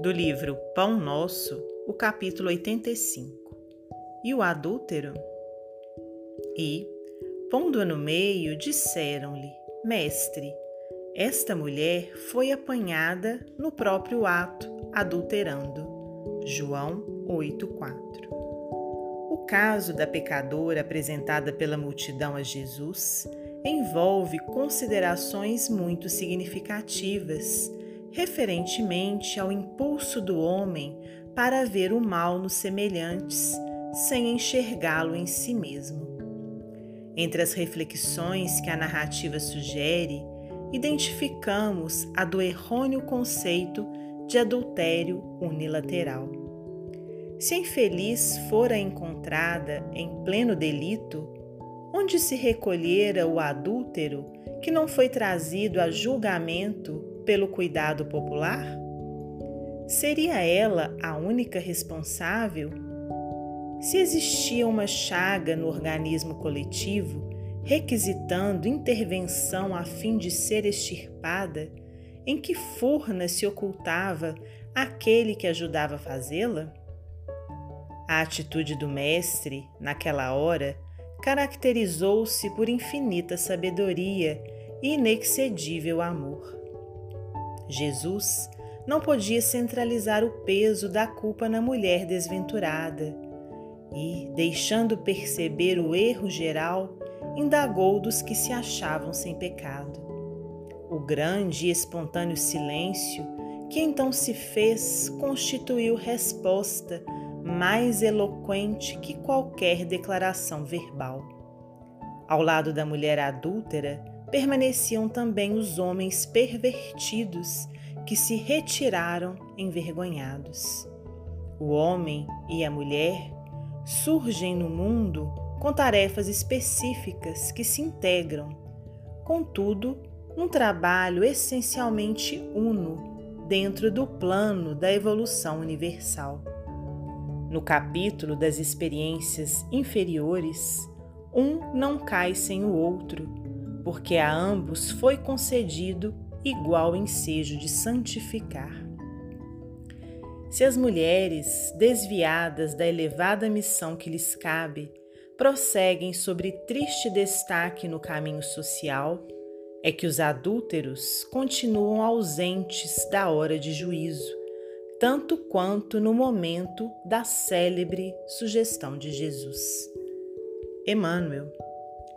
do livro Pão Nosso, o capítulo 85. E o adúltero? E, pondo-a no meio, disseram-lhe: Mestre, esta mulher foi apanhada no próprio ato, adulterando. João 8:4. O caso da pecadora apresentada pela multidão a Jesus envolve considerações muito significativas referentemente ao impulso do homem para ver o mal nos semelhantes, sem enxergá-lo em si mesmo. Entre as reflexões que a narrativa sugere, identificamos a do errôneo conceito de adultério unilateral. Se a infeliz fora encontrada em pleno delito, onde se recolhera o adúltero que não foi trazido a julgamento pelo cuidado popular? Seria ela a única responsável? Se existia uma chaga no organismo coletivo, requisitando intervenção a fim de ser extirpada, em que furna se ocultava aquele que ajudava a fazê-la? A atitude do Mestre, naquela hora, caracterizou-se por infinita sabedoria e inexcedível amor. Jesus não podia centralizar o peso da culpa na mulher desventurada e, deixando perceber o erro geral, indagou dos que se achavam sem pecado. O grande e espontâneo silêncio que então se fez constituiu resposta mais eloquente que qualquer declaração verbal. Ao lado da mulher adúltera, permaneciam também os homens pervertidos que se retiraram envergonhados. O homem e a mulher surgem no mundo com tarefas específicas que se integram, contudo, um trabalho essencialmente uno dentro do plano da evolução universal. No capítulo das experiências inferiores, um não cai sem o outro porque a ambos foi concedido igual ensejo de santificar. Se as mulheres, desviadas da elevada missão que lhes cabe, prosseguem sobre triste destaque no caminho social, é que os adúlteros continuam ausentes da hora de juízo, tanto quanto no momento da célebre sugestão de Jesus. Emmanuel